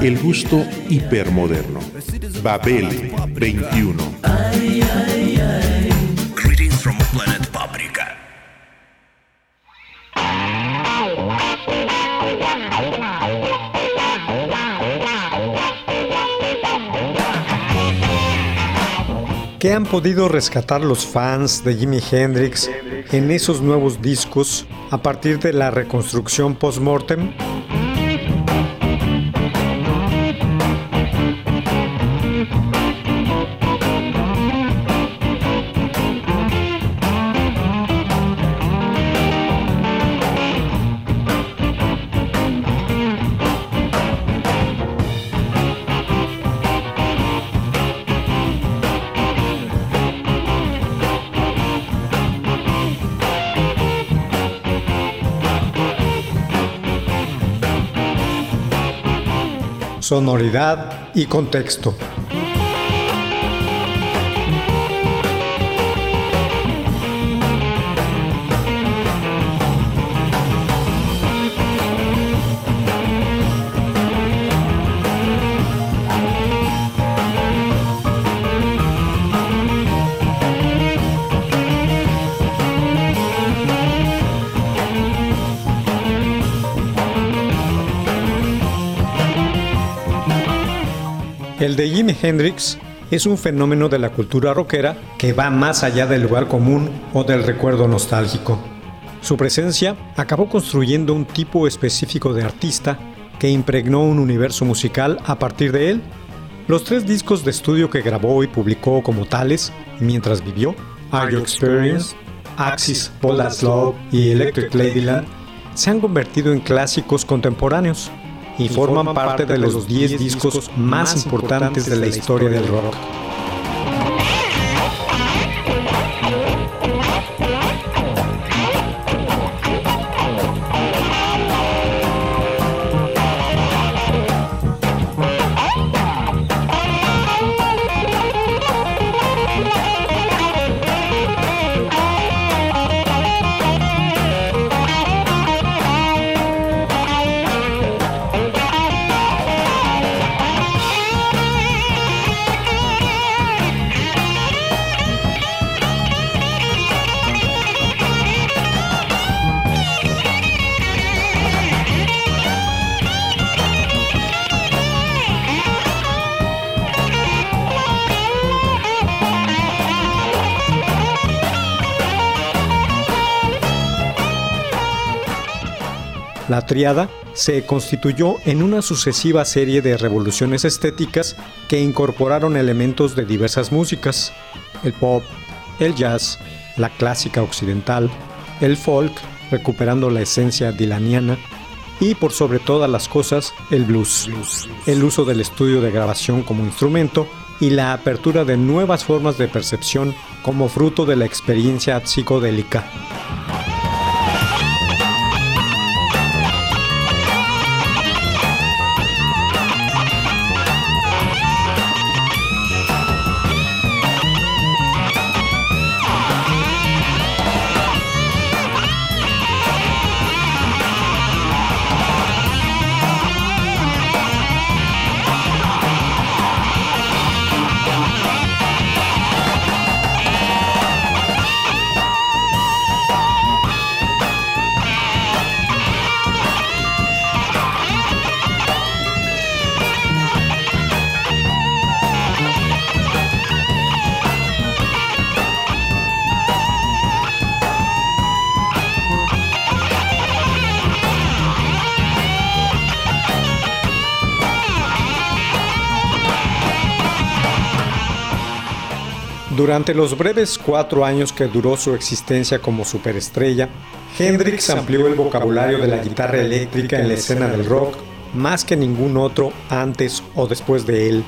El gusto hipermoderno. Babel 21. Greetings from planet Paprika. ¿Qué han podido rescatar los fans de Jimi Hendrix en esos nuevos discos a partir de la reconstrucción post-mortem? Sonoridad y contexto. El de Jimi Hendrix es un fenómeno de la cultura rockera que va más allá del lugar común o del recuerdo nostálgico. Su presencia acabó construyendo un tipo específico de artista que impregnó un universo musical a partir de él. Los tres discos de estudio que grabó y publicó como tales mientras vivió, Are You Experience, Axis, Bolas Love y Electric Ladyland, se han convertido en clásicos contemporáneos y forman parte de los 10 discos más importantes de la historia del rock. Triada se constituyó en una sucesiva serie de revoluciones estéticas que incorporaron elementos de diversas músicas, el pop, el jazz, la clásica occidental, el folk, recuperando la esencia dilaniana, y por sobre todas las cosas, el blues, el uso del estudio de grabación como instrumento y la apertura de nuevas formas de percepción como fruto de la experiencia psicodélica. Durante los breves cuatro años que duró su existencia como superestrella, Hendrix amplió el vocabulario de la guitarra eléctrica en la escena del rock más que ningún otro antes o después de él.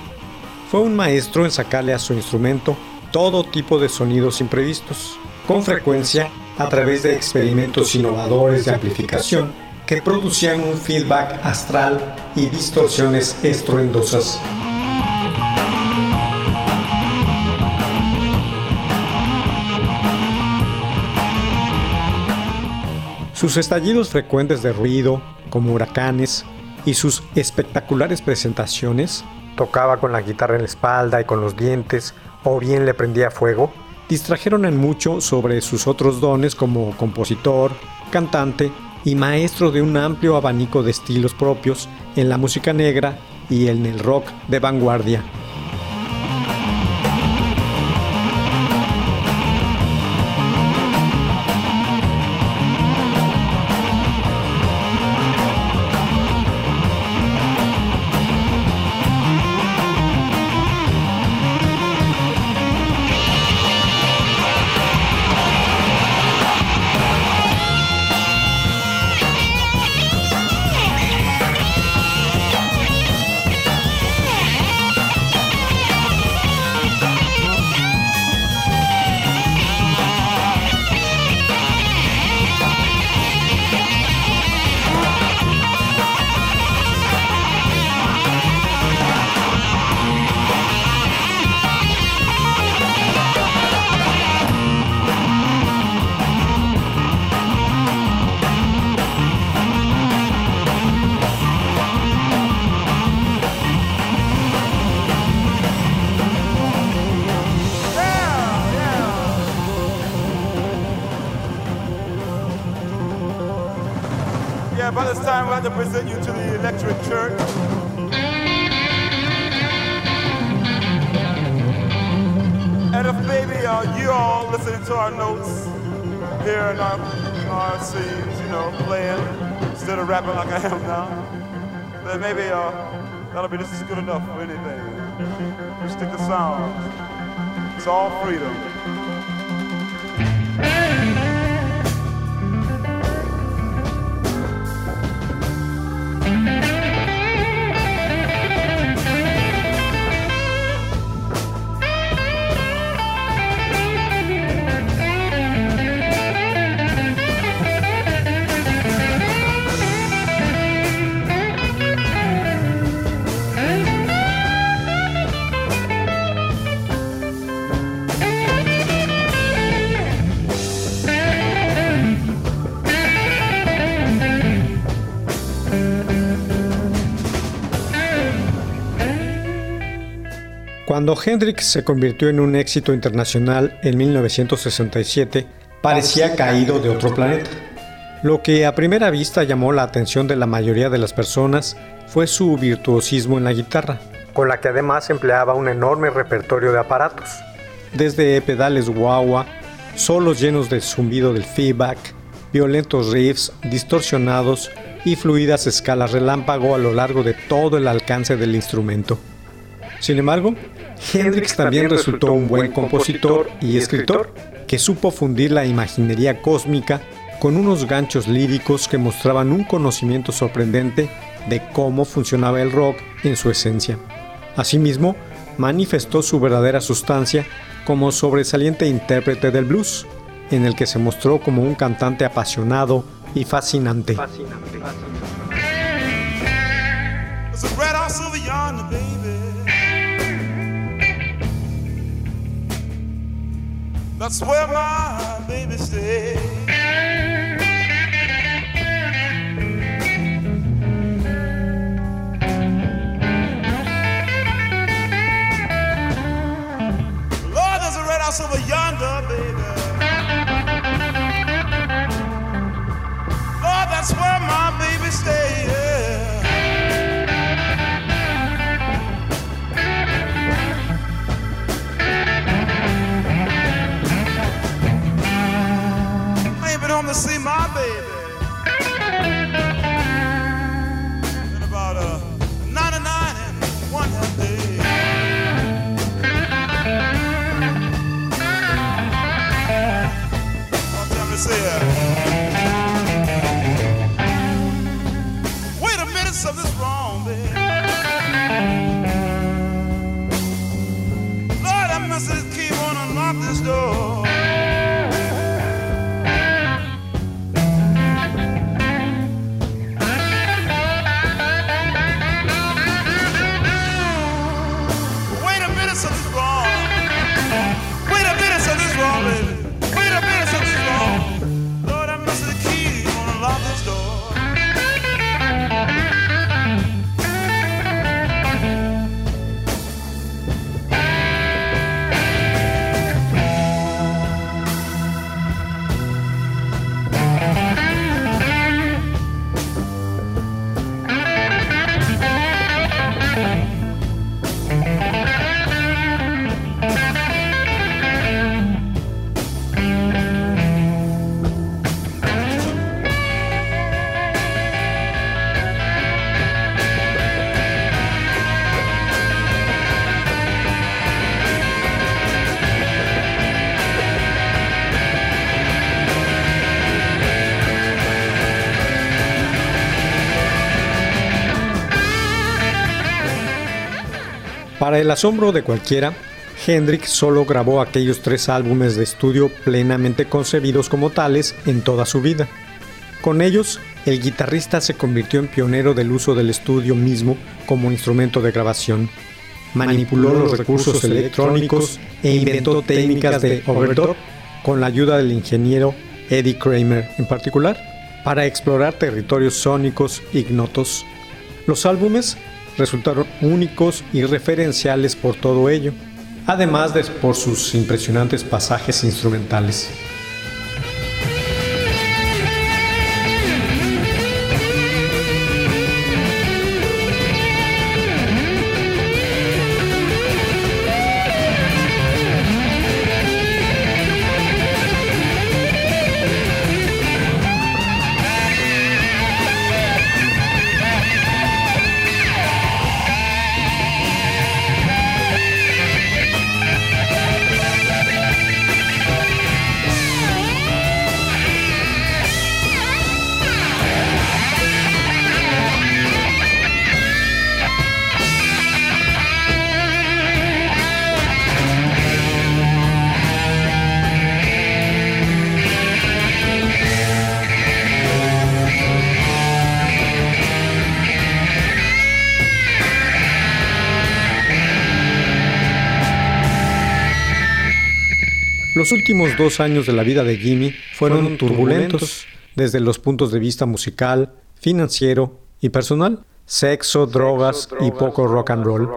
Fue un maestro en sacarle a su instrumento todo tipo de sonidos imprevistos, con frecuencia a través de experimentos innovadores de amplificación que producían un feedback astral y distorsiones estruendosas. Sus estallidos frecuentes de ruido, como huracanes, y sus espectaculares presentaciones, tocaba con la guitarra en la espalda y con los dientes, o bien le prendía fuego, distrajeron en mucho sobre sus otros dones como compositor, cantante y maestro de un amplio abanico de estilos propios en la música negra y en el rock de vanguardia. This is good enough for anything. We stick to sound. It's all freedom. Cuando Hendrix se convirtió en un éxito internacional en 1967, parecía caído de otro planeta. Lo que a primera vista llamó la atención de la mayoría de las personas fue su virtuosismo en la guitarra, con la que además empleaba un enorme repertorio de aparatos, desde pedales wah-wah, solos llenos de zumbido del feedback, violentos riffs distorsionados y fluidas escalas relámpago a lo largo de todo el alcance del instrumento. Sin embargo, Hendrix también resultó un buen compositor y escritor que supo fundir la imaginería cósmica con unos ganchos líricos que mostraban un conocimiento sorprendente de cómo funcionaba el rock en su esencia. Asimismo, manifestó su verdadera sustancia como sobresaliente intérprete del blues, en el que se mostró como un cantante apasionado y fascinante. That's where my baby stays. Lord, there's a red house over yonder, Para el asombro de cualquiera, Hendrix solo grabó aquellos tres álbumes de estudio plenamente concebidos como tales en toda su vida. Con ellos, el guitarrista se convirtió en pionero del uso del estudio mismo como instrumento de grabación. Manipuló los recursos electrónicos e inventó técnicas de overdub con la ayuda del ingeniero Eddie Kramer en particular para explorar territorios sónicos ignotos. Los álbumes resultaron únicos y referenciales por todo ello, además de por sus impresionantes pasajes instrumentales. Los últimos dos años de la vida de Jimmy fueron turbulentos desde los puntos de vista musical, financiero y personal. Sexo, drogas y poco rock and roll.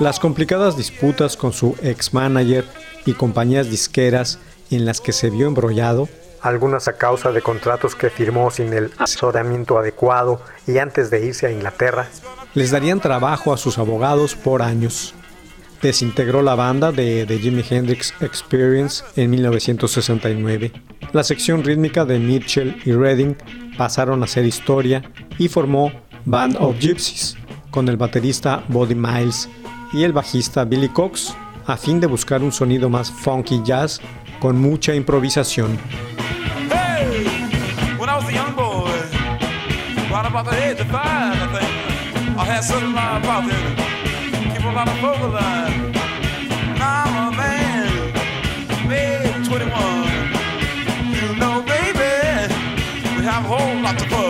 Las complicadas disputas con su ex-manager y compañías disqueras en las que se vio embrollado algunas a causa de contratos que firmó sin el asesoramiento adecuado y antes de irse a Inglaterra, les darían trabajo a sus abogados por años. Desintegró la banda de The Jimi Hendrix Experience en 1969. La sección rítmica de Mitchell y Redding pasaron a ser historia y formó Band of Gypsies con el baterista Buddy Miles y el bajista Billy Cox a fin de buscar un sonido más funky jazz con mucha improvisación. Right about the age of five, I think. I had certain line about it. Keep a lot of vocal line. Now I'm a man, made 21. You know, baby, we have a whole lot to fun.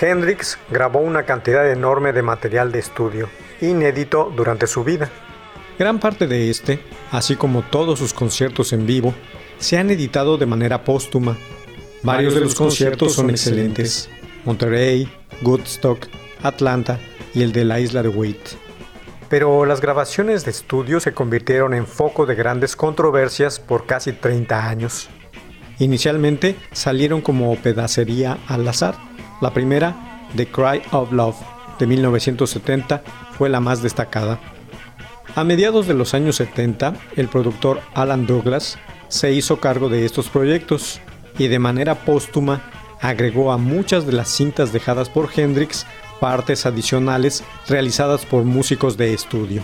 Hendrix grabó una cantidad enorme de material de estudio, inédito durante su vida. Gran parte de este, así como todos sus conciertos en vivo, se han editado de manera póstuma. Varios de los conciertos son excelentes. Monterrey, Woodstock, Atlanta y el de la isla de Wight. Pero las grabaciones de estudio se convirtieron en foco de grandes controversias por casi 30 años. Inicialmente salieron como pedacería al azar, la primera, The Cry of Love, de 1970, fue la más destacada. A mediados de los años 70, el productor Alan Douglas se hizo cargo de estos proyectos y de manera póstuma agregó a muchas de las cintas dejadas por Hendrix partes adicionales realizadas por músicos de estudio.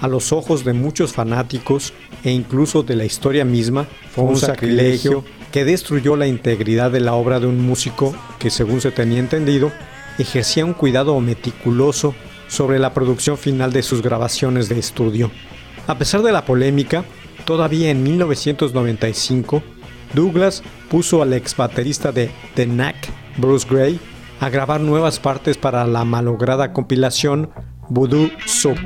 A los ojos de muchos fanáticos e incluso de la historia misma, fue un sacrilegio que destruyó la integridad de la obra de un músico que, según se tenía entendido, ejercía un cuidado meticuloso sobre la producción final de sus grabaciones de estudio. A pesar de la polémica, todavía en 1995, Douglas puso al ex baterista de The Knack, Bruce Gray, a grabar nuevas partes para la malograda compilación Voodoo Soup.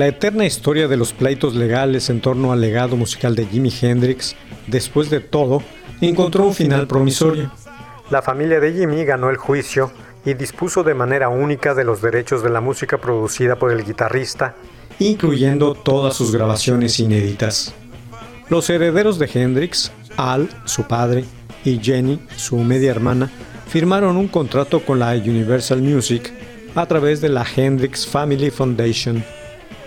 La eterna historia de los pleitos legales en torno al legado musical de Jimi Hendrix, después de todo, encontró un final promisorio. La familia de Jimi ganó el juicio y dispuso de manera única de los derechos de la música producida por el guitarrista, incluyendo todas sus grabaciones inéditas. Los herederos de Hendrix, Al, su padre, y Jenny, su media hermana, firmaron un contrato con la Universal Music a través de la Hendrix Family Foundation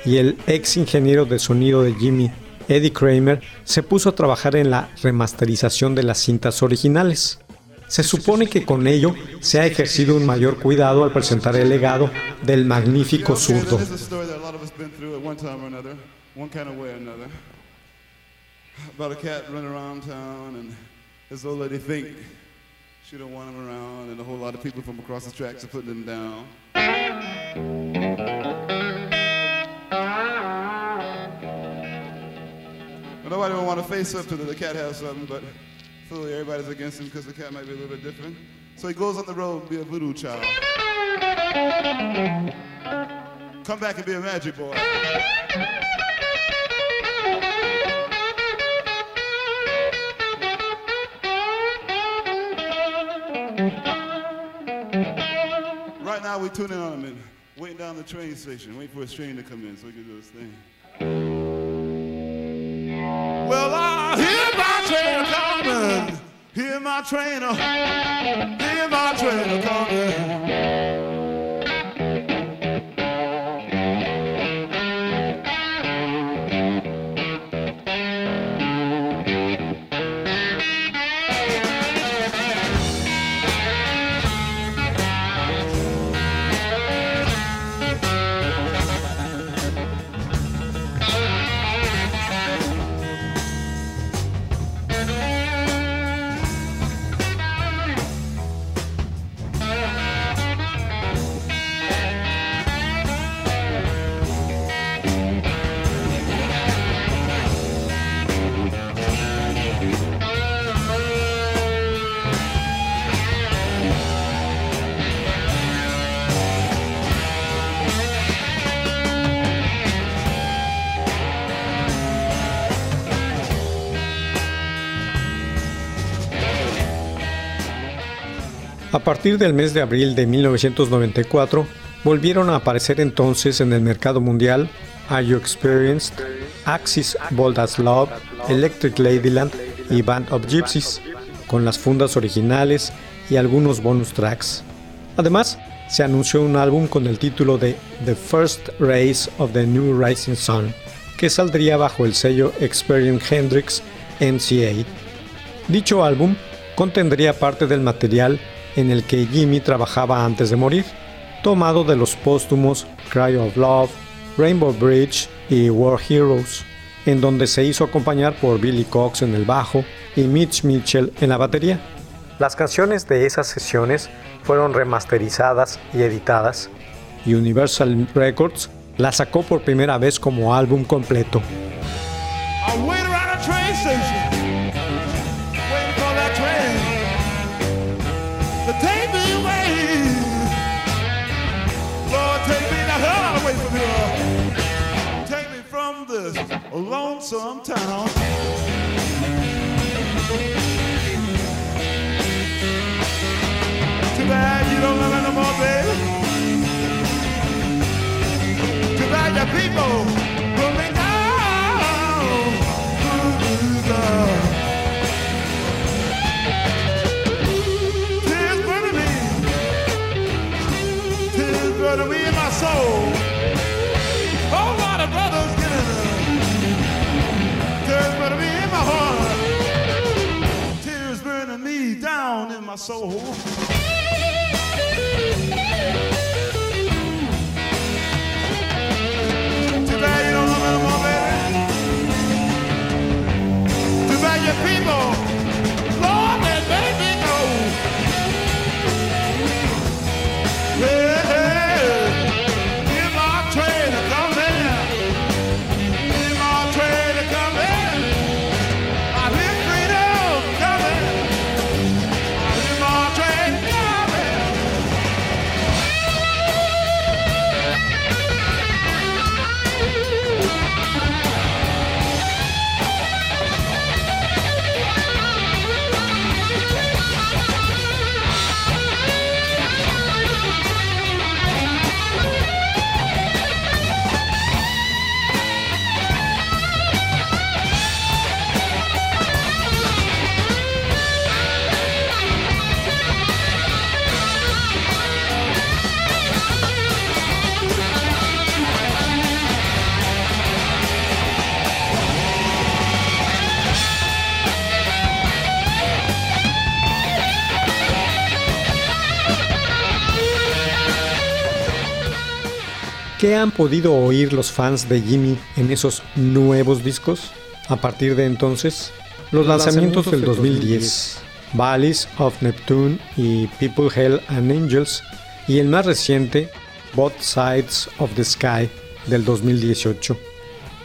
y el ex ingeniero de sonido de Jimmy, Eddie Kramer, se puso a trabajar en la remasterización de las cintas originales. Se supone que con ello se ha ejercido un mayor cuidado al presentar el legado del magnífico zurdo. About a cat running around town, and this old lady think she don't want him around, and a whole lot of people from across the tracks are putting him down. Nobody will want to face up to that the cat has something, but clearly everybody's against him because the cat might be a little bit different. So he goes on the road and be a voodoo child. Come back and be a magic boy. Right now we're tuning on him and waiting down the train station, waiting for a train to come in so we can do his thing. Well, I hear my train coming, hear my train, hear my train coming. Partir del mes de abril de 1994, volvieron a aparecer entonces en el mercado mundial Are You Experienced, Axis Bold as Love, Electric Ladyland y Band of Gypsies, con las fundas originales y algunos bonus tracks. Además, se anunció un álbum con el título de The First Rays of the New Rising Sun, que saldría bajo el sello Experience Hendrix MCA. Dicho álbum contendría parte del material en el que Jimmy trabajaba antes de morir, tomado de los póstumos Cry of Love, Rainbow Bridge y War Heroes, en donde se hizo acompañar por Billy Cox en el bajo y Mitch Mitchell en la batería. Las canciones de esas sesiones fueron remasterizadas y editadas, Universal Records la sacó por primera vez como álbum completo. Lonesome town. Too bad you don't love me no more, baby. Too bad your people soul. Han podido oír los fans de Jimmy en esos nuevos discos? A partir de entonces, los lanzamientos del 2010, Valleys of Neptune y People, Hell and Angels, y el más reciente, Both Sides of the Sky del 2018.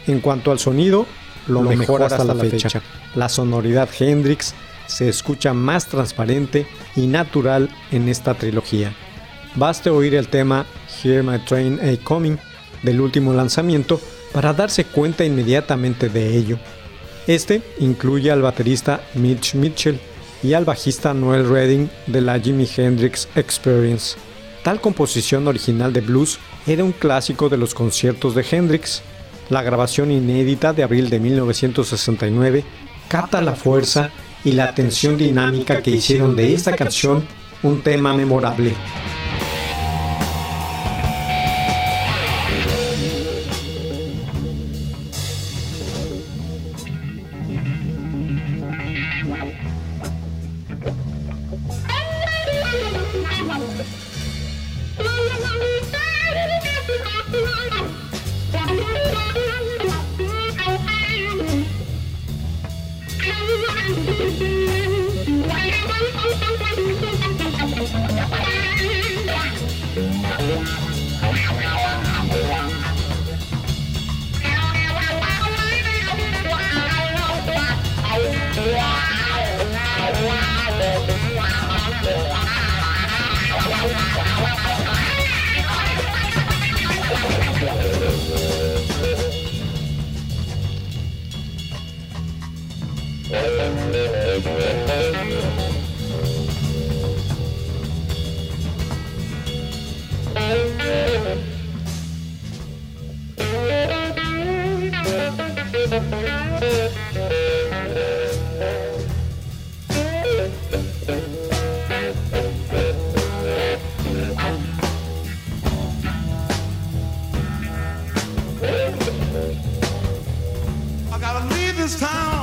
En cuanto al sonido, lo, mejor, hasta, la, fecha. La sonoridad Hendrix se escucha más transparente y natural en esta trilogía. Baste oír el tema Hear My Train A Coming del último lanzamiento para darse cuenta inmediatamente de ello. Este incluye al baterista Mitch Mitchell y al bajista Noel Redding de la Jimi Hendrix Experience. Tal composición original de blues era un clásico de los conciertos de Hendrix. La grabación inédita de abril de 1969 capta la fuerza y la tensión dinámica que hicieron de esta canción un tema memorable. This town.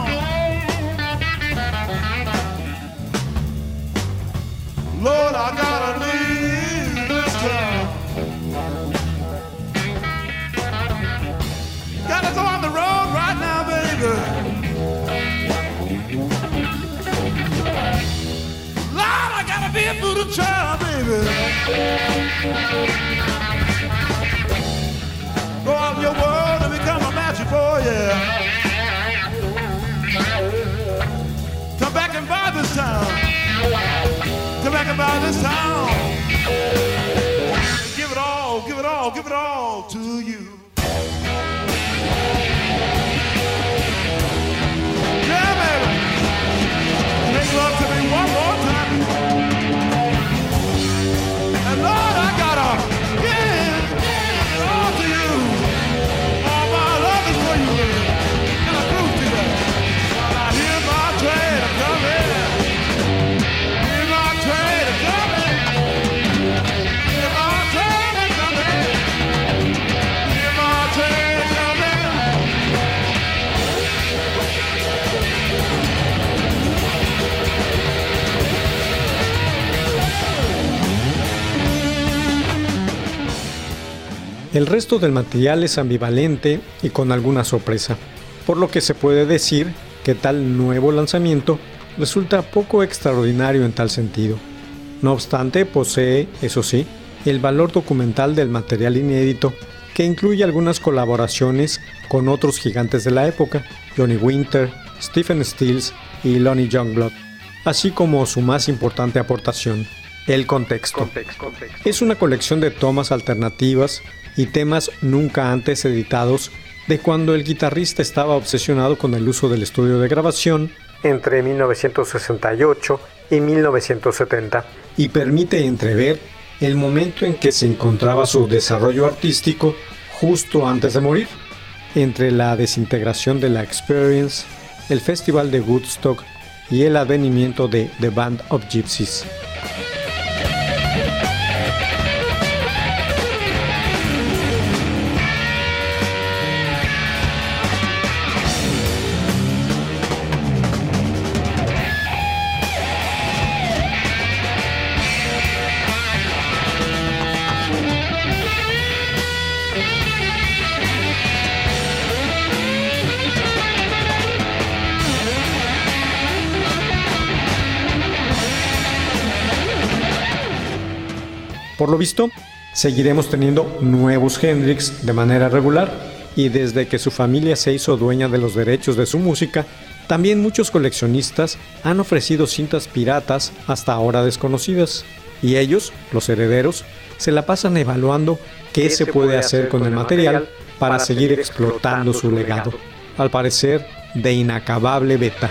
other time. El resto del material es ambivalente y con alguna sorpresa, por lo que se puede decir que tal nuevo lanzamiento resulta poco extraordinario en tal sentido. No obstante, posee, eso sí, el valor documental del material inédito que incluye algunas colaboraciones con otros gigantes de la época, Johnny Winter, Stephen Stills y Lonnie Youngblood, así como su más importante aportación, el contexto. Es una colección de tomas alternativas y temas nunca antes editados de cuando el guitarrista estaba obsesionado con el uso del estudio de grabación entre 1968 y 1970 y permite entrever el momento en que se encontraba su desarrollo artístico justo antes de morir, entre la desintegración de la Experience, el Festival de Woodstock y el advenimiento de The Band of Gypsies. Por lo visto, seguiremos teniendo nuevos Hendrix de manera regular y desde que su familia se hizo dueña de los derechos de su música, también muchos coleccionistas han ofrecido cintas piratas hasta ahora desconocidas. Y ellos, los herederos, se la pasan evaluando qué se puede hacer con el material para seguir explotando su legado, al parecer de inacabable beta.